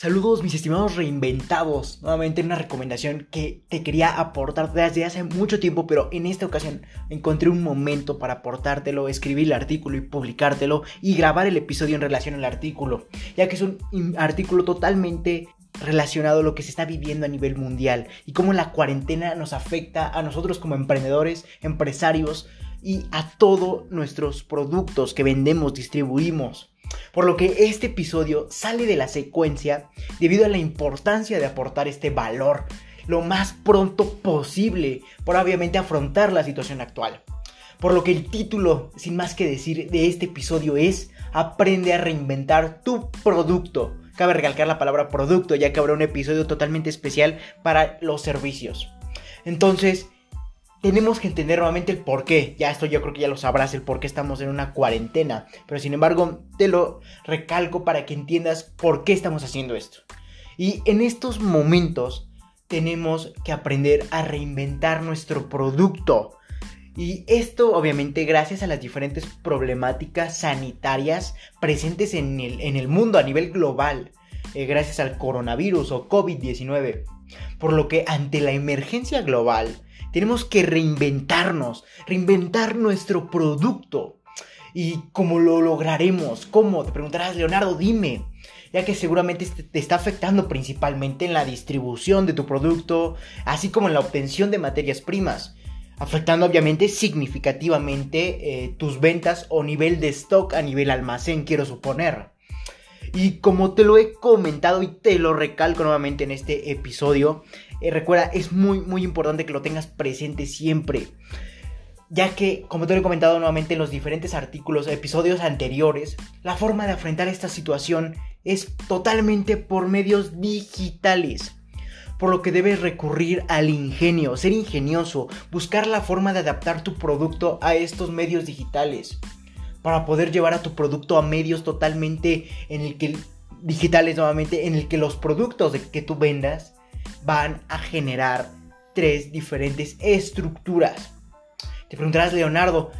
Saludos mis estimados reinventados. Nuevamente una recomendación que te quería aportar desde hace mucho tiempo, pero en esta ocasión encontré un momento para aportártelo, escribir el artículo y publicártelo y grabar el episodio en relación al artículo, ya que es un artículo totalmente relacionado a lo que se está viviendo a nivel mundial y cómo la cuarentena nos afecta a nosotros como emprendedores, empresarios y a todos nuestros productos que vendemos, distribuimos. Por lo que este episodio sale de la secuencia debido a la importancia de aportar este valor lo más pronto posible para obviamente afrontar la situación actual. Por lo que el título, sin más que decir, de este episodio es Aprende a reinventar tu producto. Cabe recalcar la palabra producto ya que habrá un episodio totalmente especial para los servicios. Entonces, tenemos que entender nuevamente el por qué. Ya esto yo creo que ya lo sabrás, el por qué estamos en una cuarentena. Pero sin embargo, te lo recalco para que entiendas por qué estamos haciendo esto. Y en estos momentos tenemos que aprender a reinventar nuestro producto. Y esto obviamente gracias a las diferentes problemáticas sanitarias presentes en el, en el mundo a nivel global. Eh, gracias al coronavirus o COVID-19. Por lo que ante la emergencia global, tenemos que reinventarnos, reinventar nuestro producto. ¿Y cómo lo lograremos? ¿Cómo? Te preguntarás, Leonardo, dime. Ya que seguramente este te está afectando principalmente en la distribución de tu producto, así como en la obtención de materias primas. Afectando obviamente significativamente eh, tus ventas o nivel de stock a nivel almacén, quiero suponer. Y como te lo he comentado y te lo recalco nuevamente en este episodio, eh, recuerda, es muy, muy importante que lo tengas presente siempre. Ya que, como te lo he comentado nuevamente en los diferentes artículos, episodios anteriores, la forma de afrontar esta situación es totalmente por medios digitales. Por lo que debes recurrir al ingenio, ser ingenioso, buscar la forma de adaptar tu producto a estos medios digitales. Para poder llevar a tu producto a medios totalmente en el que digitales nuevamente en el que los productos que tú vendas van a generar tres diferentes estructuras. Te preguntarás, Leonardo,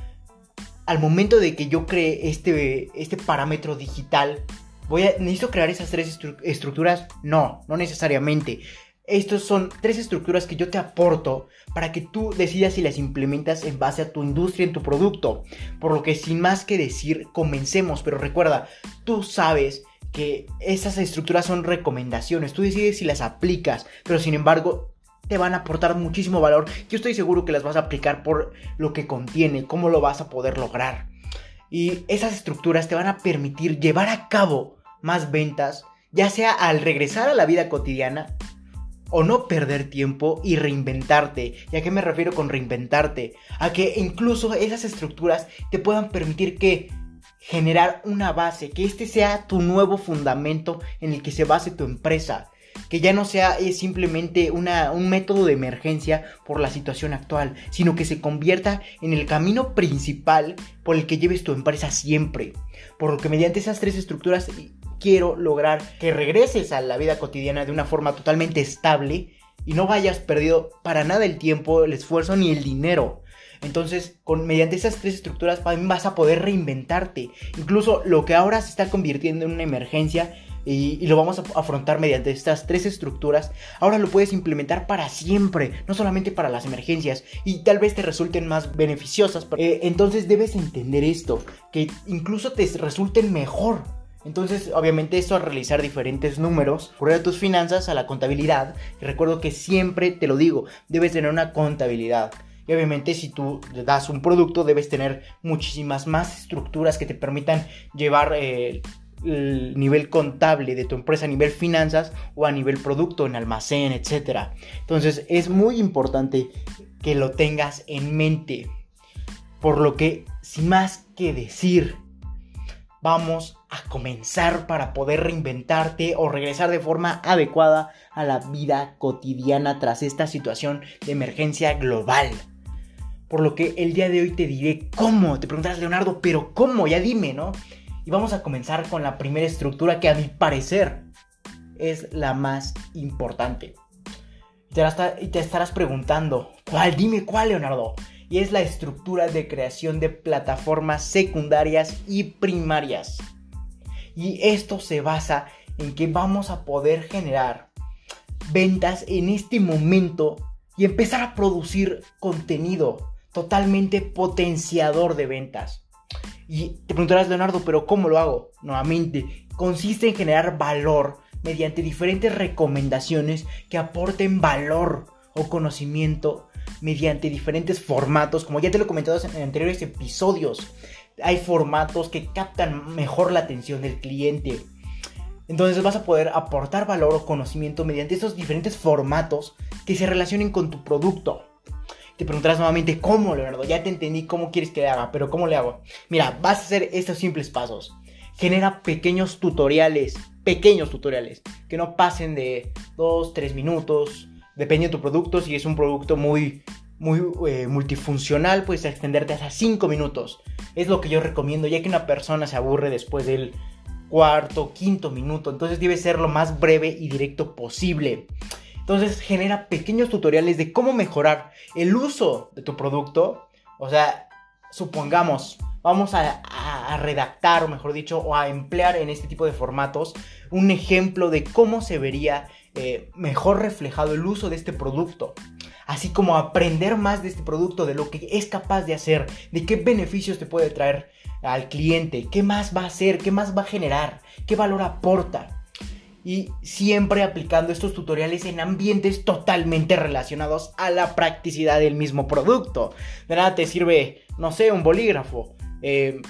al momento de que yo cree este, este parámetro digital, voy a, ¿necesito crear esas tres estructuras? No, no necesariamente. Estas son tres estructuras que yo te aporto para que tú decidas si las implementas en base a tu industria, en tu producto. Por lo que sin más que decir, comencemos. Pero recuerda, tú sabes que esas estructuras son recomendaciones, tú decides si las aplicas, pero sin embargo te van a aportar muchísimo valor. Yo estoy seguro que las vas a aplicar por lo que contiene, cómo lo vas a poder lograr. Y esas estructuras te van a permitir llevar a cabo más ventas, ya sea al regresar a la vida cotidiana o no perder tiempo y reinventarte. ¿Y a qué me refiero con reinventarte? A que incluso esas estructuras te puedan permitir que generar una base, que este sea tu nuevo fundamento en el que se base tu empresa, que ya no sea eh, simplemente una, un método de emergencia por la situación actual, sino que se convierta en el camino principal por el que lleves tu empresa siempre. Por lo que mediante esas tres estructuras quiero lograr que regreses a la vida cotidiana de una forma totalmente estable y no vayas perdido para nada el tiempo, el esfuerzo ni el dinero. Entonces, con, mediante esas tres estructuras vas a poder reinventarte. Incluso lo que ahora se está convirtiendo en una emergencia y, lo vamos a afrontar mediante estas tres estructuras, ahora lo puedes implementar para siempre, no solamente para las emergencias, y tal vez te resulten más beneficiosas. Eh, entonces debes entender esto, que incluso te resulten mejor. Entonces, obviamente, esto al realizar diferentes números, ocurrir a tus finanzas, a la contabilidad, y recuerdo que siempre te lo digo, debes tener una contabilidad. Y obviamente si tú das un producto debes tener muchísimas más estructuras que te permitan llevar eh, el nivel contable de tu empresa a nivel finanzas o a nivel producto en almacén, etc. Entonces es muy importante que lo tengas en mente. Por lo que, sin más que decir, vamos a comenzar para poder reinventarte o regresar de forma adecuada a la vida cotidiana tras esta situación de emergencia global. Por lo que el día de hoy te diré cómo. Te preguntarás, Leonardo, pero ¿cómo? Ya dime, ¿no? Y vamos a comenzar con la primera estructura que a mi parecer es la más importante. Y te estarás preguntando, ¿cuál? Dime cuál, Leonardo. Y es la estructura de creación de plataformas secundarias y primarias. Y esto se basa en que vamos a poder generar ventas en este momento y empezar a producir contenido totalmente potenciador de ventas. Y te preguntarás, Leonardo, pero ¿cómo lo hago? Nuevamente, consiste en generar valor mediante diferentes recomendaciones que aporten valor o conocimiento mediante diferentes formatos, como ya te lo he comentado en anteriores episodios. Hay formatos que captan mejor la atención del cliente. Entonces vas a poder aportar valor o conocimiento mediante estos diferentes formatos que se relacionen con tu producto. Te preguntarás nuevamente, ¿cómo, Leonardo? Ya te entendí cómo quieres que le haga, pero ¿cómo le hago? Mira, vas a hacer estos simples pasos. Genera pequeños tutoriales, pequeños tutoriales, que no pasen de 2, 3 minutos, depende de tu producto, si es un producto muy, muy eh, multifuncional, puedes extenderte hasta 5 minutos. Es lo que yo recomiendo, ya que una persona se aburre después del cuarto, quinto minuto, entonces debe ser lo más breve y directo posible. Entonces genera pequeños tutoriales de cómo mejorar el uso de tu producto. O sea, supongamos, vamos a, redactar, o mejor dicho, o a emplear en este tipo de formatos un ejemplo de cómo se vería eh, mejor reflejado el uso de este producto. Así como aprender más de este producto, de lo que es capaz de hacer, de qué beneficios te puede traer al cliente, qué más va a hacer, qué más va a generar, qué valor aporta y siempre aplicando estos tutoriales en ambientes totalmente relacionados a la practicidad del mismo producto. De nada te sirve, no sé, un bolígrafo eh,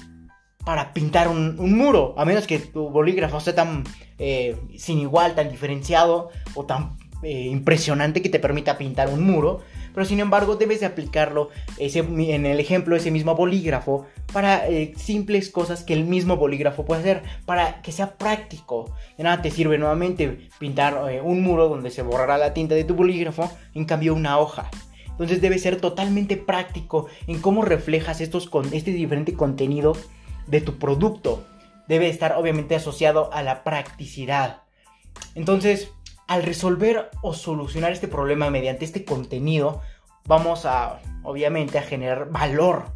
para pintar un, muro, a menos que tu bolígrafo sea tan eh, sin igual, tan diferenciado o tan eh, impresionante que te permita pintar un muro pero sin embargo debes de aplicarlo en el ejemplo ese mismo bolígrafo para eh, simples cosas que el mismo bolígrafo puede hacer para que sea práctico. De nada te sirve nuevamente pintar eh, un muro donde se borrará la tinta de tu bolígrafo, en cambio una hoja. Entonces debe ser totalmente práctico en cómo reflejas estos con este diferente contenido de tu producto. Debe estar obviamente asociado a la practicidad. Entonces, al resolver o solucionar este problema mediante este contenido, vamos a, obviamente, a generar valor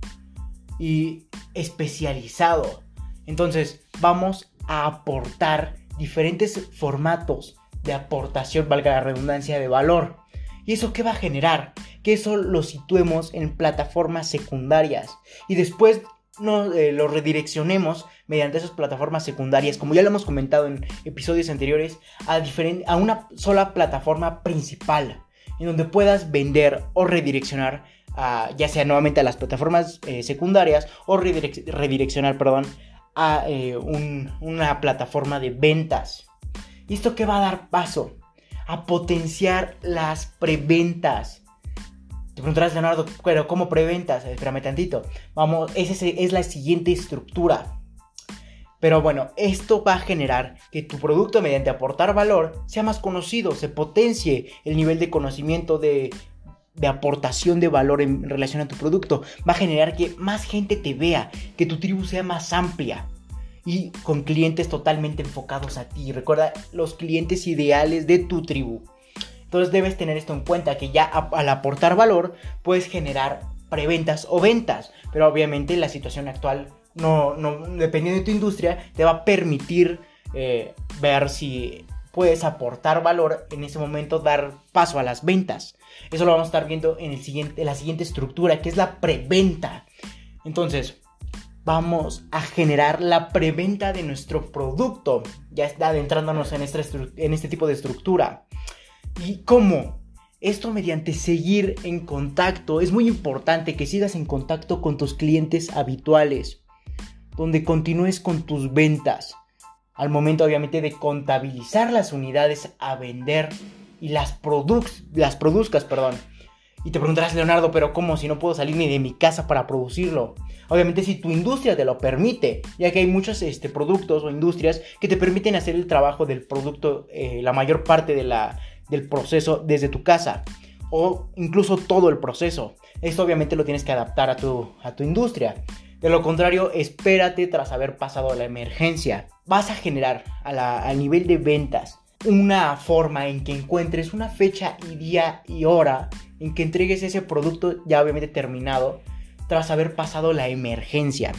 y especializado. Entonces, vamos a aportar diferentes formatos de aportación, valga la redundancia, de valor. ¿Y eso qué va a generar? Que eso lo situemos en plataformas secundarias. Y después no, eh, lo redireccionemos mediante esas plataformas secundarias, como ya lo hemos comentado en episodios anteriores, a, a una sola plataforma principal, en donde puedas vender o redireccionar, ya sea nuevamente a las plataformas eh, secundarias o redireccionar, perdón, a eh, una plataforma de ventas. ¿Y esto qué va a dar paso? A potenciar las preventas te preguntarás, Leonardo, pero ¿cómo preventas? Espérame tantito. Vamos, esa es la siguiente estructura. Pero bueno, esto va a generar que tu producto, mediante aportar valor, sea más conocido, se potencie el nivel de conocimiento de, de aportación de valor en relación a tu producto. Va a generar que más gente te vea, que tu tribu sea más amplia y con clientes totalmente enfocados a ti. Recuerda los clientes ideales de tu tribu. Entonces debes tener esto en cuenta, que ya al aportar valor puedes generar preventas o ventas. Pero obviamente la situación actual, no, dependiendo de tu industria, te va a permitir eh, ver si puedes aportar valor en ese momento, dar paso a las ventas. Eso lo vamos a estar viendo en, el siguiente, en la siguiente estructura, que es la preventa. Entonces, vamos a generar la preventa de nuestro producto. Ya está adentrándonos en este, en este tipo de estructura. ¿Y cómo? Esto mediante seguir en contacto. Es muy importante que sigas en contacto con tus clientes habituales, donde continúes con tus ventas. Al momento obviamente de contabilizar las unidades a vender y las, las produzcas, perdón. Y te preguntarás, Leonardo, pero ¿cómo si no puedo salir ni de mi casa para producirlo? Obviamente si tu industria te lo permite, ya que hay muchos este, productos o industrias que te permiten hacer el trabajo del producto eh, la mayor parte de la, del proceso desde tu casa o incluso todo el proceso. Esto obviamente lo tienes que adaptar a tu, a tu industria. De lo contrario, espérate tras haber pasado la emergencia. Vas a generar a la, al nivel de ventas una forma en que encuentres una fecha y día y hora en que entregues ese producto ya obviamente terminado tras haber pasado la emergencia.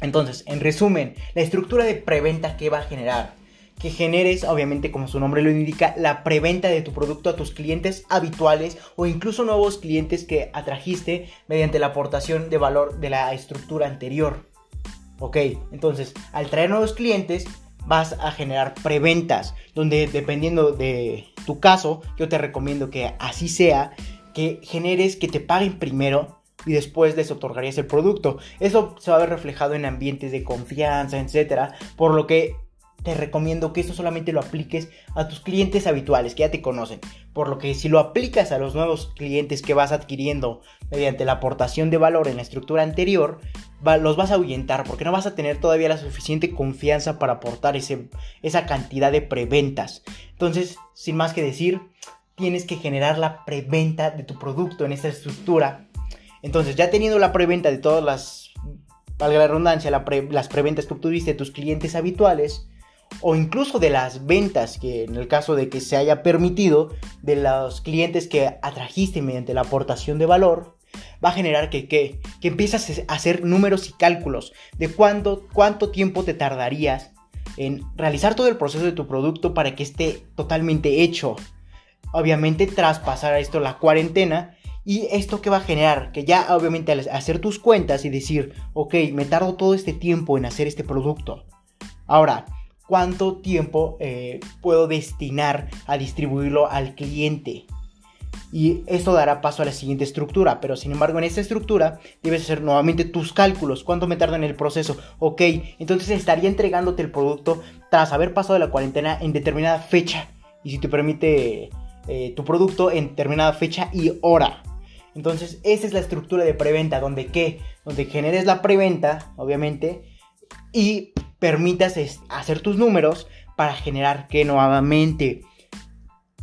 Entonces, en resumen, la estructura de preventa que va a generar que generes, obviamente como su nombre lo indica, la preventa de tu producto a tus clientes habituales o incluso nuevos clientes que atrajiste mediante la aportación de valor de la estructura anterior. Ok, entonces al traer nuevos clientes vas a generar preventas, donde dependiendo de tu caso, yo te recomiendo que así sea, que generes que te paguen primero y después les otorgarías el producto. Eso se va a ver reflejado en ambientes de confianza, etcétera, por lo que te recomiendo que esto solamente lo apliques a tus clientes habituales que ya te conocen. Por lo que si lo aplicas a los nuevos clientes que vas adquiriendo mediante la aportación de valor en la estructura anterior, los vas a ahuyentar porque no vas a tener todavía la suficiente confianza para aportar ese, esa cantidad de preventas. Entonces, sin más que decir, tienes que generar la preventa de tu producto en esta estructura. Entonces, ya teniendo la preventa de todas las, valga la redundancia, las preventas que obtuviste de tus clientes habituales, o incluso de las ventas que en el caso de que se haya permitido de los clientes que atrajiste mediante la aportación de valor, va a generar que, que, que empiezas a hacer números y cálculos de cuánto, cuánto tiempo te tardarías en realizar todo el proceso de tu producto para que esté totalmente hecho. Obviamente tras pasar a esto la cuarentena y esto que va a generar, que ya obviamente al hacer tus cuentas y decir, ok, me tardo todo este tiempo en hacer este producto. Ahora, cuánto tiempo eh, puedo destinar a distribuirlo al cliente. Y esto dará paso a la siguiente estructura, pero sin embargo en esta estructura debes hacer nuevamente tus cálculos, cuánto me tarda en el proceso, ok, entonces estaría entregándote el producto tras haber pasado la cuarentena en determinada fecha, y si te permite eh, tu producto en determinada fecha y hora. Entonces esa es la estructura de preventa, donde qué, donde generes la preventa, obviamente, y permitas hacer tus números para generar que nuevamente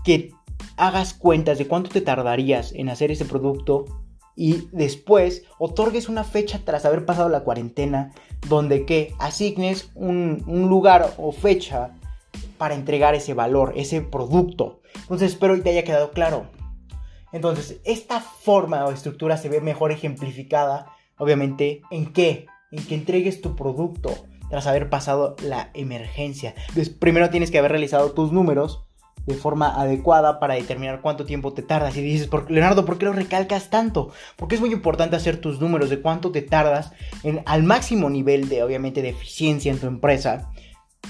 que hagas cuentas de cuánto te tardarías en hacer ese producto y después otorgues una fecha tras haber pasado la cuarentena donde que asignes un, lugar o fecha para entregar ese valor, ese producto. Entonces espero que te haya quedado claro. Entonces, esta forma o estructura se ve mejor ejemplificada, obviamente, en qué? En que entregues tu producto tras haber pasado la emergencia. primero tienes que haber realizado tus números de forma adecuada para determinar cuánto tiempo te tardas. Y dices, Leonardo, ¿por qué lo recalcas tanto? Porque es muy importante hacer tus números de cuánto te tardas en, al máximo nivel de, obviamente, de eficiencia en tu empresa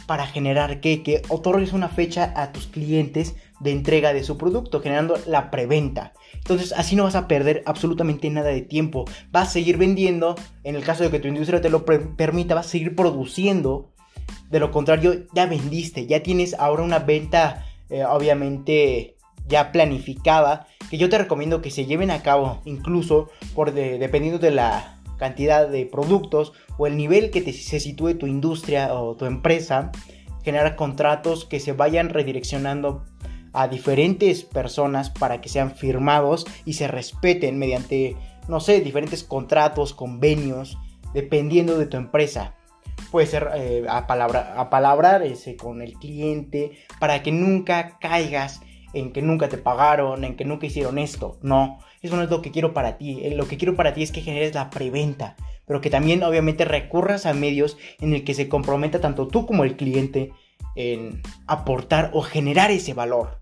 para generar que, que otorgues una fecha a tus clientes de entrega de su producto, generando la preventa. Entonces así no vas a perder absolutamente nada de tiempo. Vas a seguir vendiendo, en el caso de que tu industria te lo permita, vas a seguir produciendo. De lo contrario, ya vendiste, ya tienes ahora una venta eh, obviamente ya planificada, que yo te recomiendo que se lleven a cabo incluso por dependiendo de la cantidad de productos o el nivel que te, se sitúe tu industria o tu empresa, generar contratos que se vayan redireccionando a diferentes personas para que sean firmados y se respeten mediante, no sé, diferentes contratos, convenios, dependiendo de tu empresa. Puede ser eh, a, palabra, a palabrar ese, con el cliente para que nunca caigas en que nunca te pagaron, en que nunca hicieron esto. No, eso no es lo que quiero para ti. Eh, lo que quiero para ti es que generes la preventa, pero que también obviamente recurras a medios en el que se comprometa tanto tú como el cliente en aportar o generar ese valor.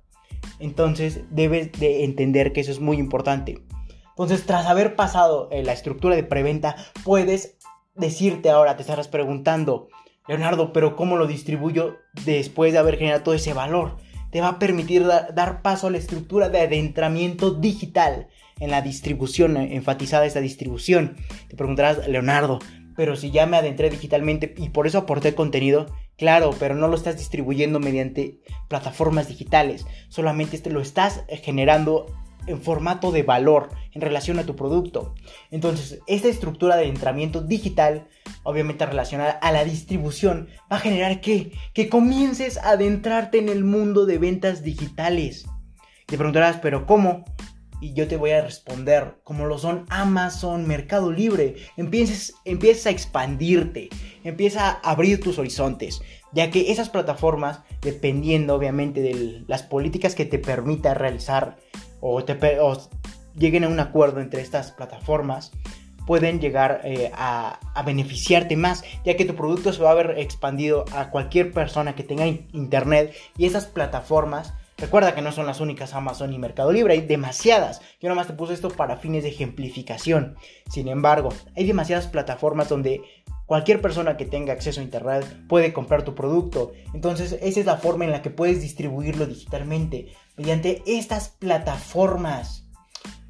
Entonces debes de entender que eso es muy importante. Entonces tras haber pasado eh, la estructura de preventa, puedes decirte ahora, te estarás preguntando, Leonardo, pero ¿cómo lo distribuyo después de haber generado todo ese valor? Te va a permitir dar paso a la estructura de adentramiento digital en la distribución, eh, enfatizada esta distribución. Te preguntarás, Leonardo, pero si ya me adentré digitalmente y por eso aporté contenido, Claro, pero no lo estás distribuyendo mediante plataformas digitales, solamente este lo estás generando en formato de valor en relación a tu producto. Entonces, esta estructura de entramiento digital, obviamente relacionada a la distribución, va a generar que, que comiences a adentrarte en el mundo de ventas digitales. Te preguntarás, pero ¿cómo? Y yo te voy a responder como lo son Amazon, Mercado Libre. Empieces, empieza a expandirte, empieza a abrir tus horizontes, ya que esas plataformas, dependiendo obviamente de las políticas que te permita realizar o, te, lleguen a un acuerdo entre estas plataformas, pueden llegar eh, a, a, beneficiarte más, ya que tu producto se va a ver expandido a cualquier persona que tenga internet y esas plataformas Recuerda que no son las únicas Amazon y Mercado Libre, hay demasiadas. Yo nomás te puse esto para fines de ejemplificación. Sin embargo, hay demasiadas plataformas donde cualquier persona que tenga acceso a Internet puede comprar tu producto. Entonces, esa es la forma en la que puedes distribuirlo digitalmente, mediante estas plataformas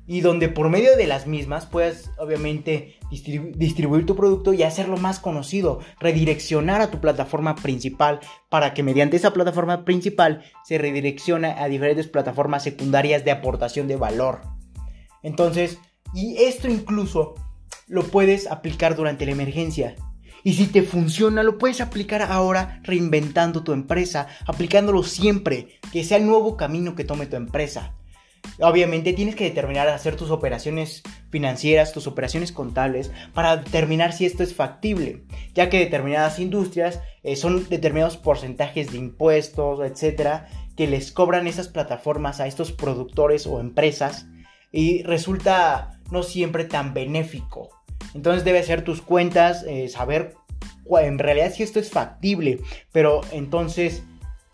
y donde por medio de las mismas puedes obviamente distribuir tu producto y hacerlo más conocido, redireccionar a tu plataforma principal para que mediante esa plataforma principal se redireccione a diferentes plataformas secundarias de aportación de valor. Entonces, y esto incluso lo puedes aplicar durante la emergencia. Y si te funciona, lo puedes aplicar ahora reinventando tu empresa, aplicándolo siempre, que sea el nuevo camino que tome tu empresa. Obviamente tienes que determinar hacer tus operaciones financieras, tus operaciones contables, para determinar si esto es factible, ya que determinadas industrias eh, son determinados porcentajes de impuestos, etcétera, que les cobran esas plataformas a estos productores o empresas y resulta no siempre tan benéfico. Entonces debe ser tus cuentas, eh, saber en realidad si esto es factible, pero entonces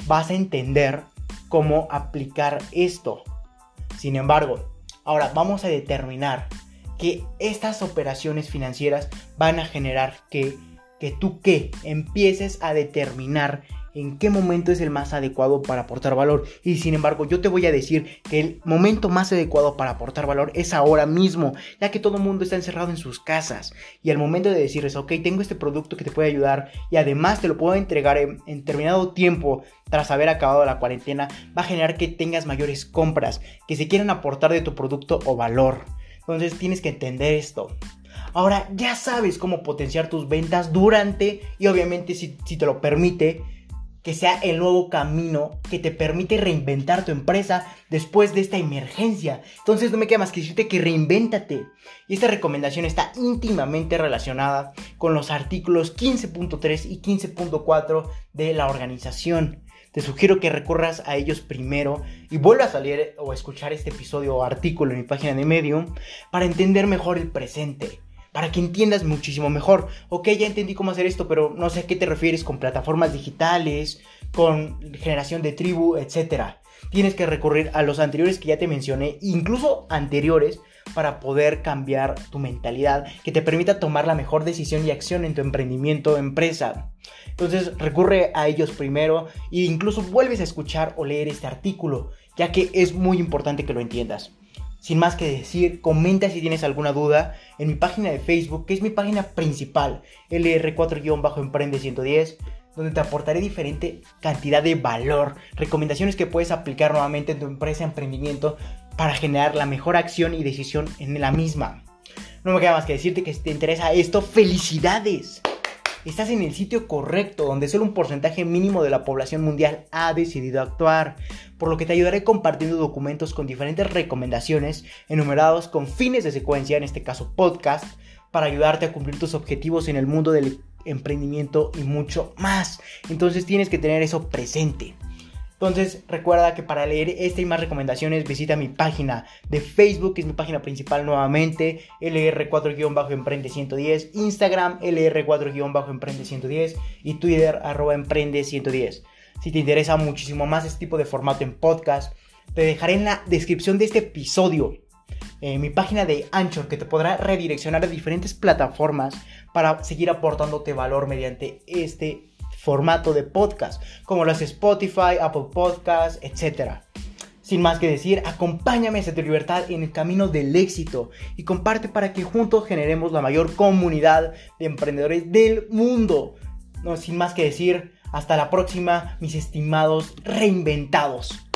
vas a entender cómo aplicar esto. Sin embargo, ahora vamos a determinar que estas operaciones financieras van a generar que, que tú que empieces a determinar en qué momento es el más adecuado para aportar valor. Y sin embargo, yo te voy a decir que el momento más adecuado para aportar valor es ahora mismo, ya que todo el mundo está encerrado en sus casas. Y al momento de decirles, ok, tengo este producto que te puede ayudar y además te lo puedo entregar en, en determinado tiempo tras haber acabado la cuarentena, va a generar que tengas mayores compras, que se quieran aportar de tu producto o valor. Entonces tienes que entender esto. Ahora ya sabes cómo potenciar tus ventas durante y obviamente si, si te lo permite que sea el nuevo camino que te permite reinventar tu empresa después de esta emergencia. Entonces no me queda más que decirte que reinvéntate. Y esta recomendación está íntimamente relacionada con los artículos 15.3 y 15.4 de la organización. Te sugiero que recurras a ellos primero y vuelvas a leer o escuchar este episodio o artículo en mi página de Medium para entender mejor el presente para que entiendas muchísimo mejor. Ok, ya entendí cómo hacer esto, pero no sé a qué te refieres con plataformas digitales, con generación de tribu, etc. Tienes que recurrir a los anteriores que ya te mencioné, incluso anteriores, para poder cambiar tu mentalidad, que te permita tomar la mejor decisión y acción en tu emprendimiento o empresa. Entonces recurre a ellos primero e incluso vuelves a escuchar o leer este artículo, ya que es muy importante que lo entiendas. Sin más que decir, comenta si tienes alguna duda en mi página de Facebook, que es mi página principal, LR4-Emprende 110, donde te aportaré diferente cantidad de valor, recomendaciones que puedes aplicar nuevamente en tu empresa, emprendimiento, para generar la mejor acción y decisión en la misma. No me queda más que decirte que si te interesa esto, felicidades. Estás en el sitio correcto, donde solo un porcentaje mínimo de la población mundial ha decidido actuar, por lo que te ayudaré compartiendo documentos con diferentes recomendaciones enumerados con fines de secuencia, en este caso podcast, para ayudarte a cumplir tus objetivos en el mundo del emprendimiento y mucho más. Entonces tienes que tener eso presente. Entonces recuerda que para leer esta y más recomendaciones visita mi página de Facebook, que es mi página principal nuevamente, LR4-Emprende110, Instagram LR4-Emprende110 y Twitter arroba Emprende110. Si te interesa muchísimo más este tipo de formato en podcast, te dejaré en la descripción de este episodio eh, mi página de Anchor que te podrá redireccionar a diferentes plataformas para seguir aportándote valor mediante este formato de podcast, como hace Spotify, Apple Podcasts, etc. Sin más que decir, acompáñame hacia tu libertad en el camino del éxito y comparte para que juntos generemos la mayor comunidad de emprendedores del mundo. No, sin más que decir, hasta la próxima, mis estimados reinventados.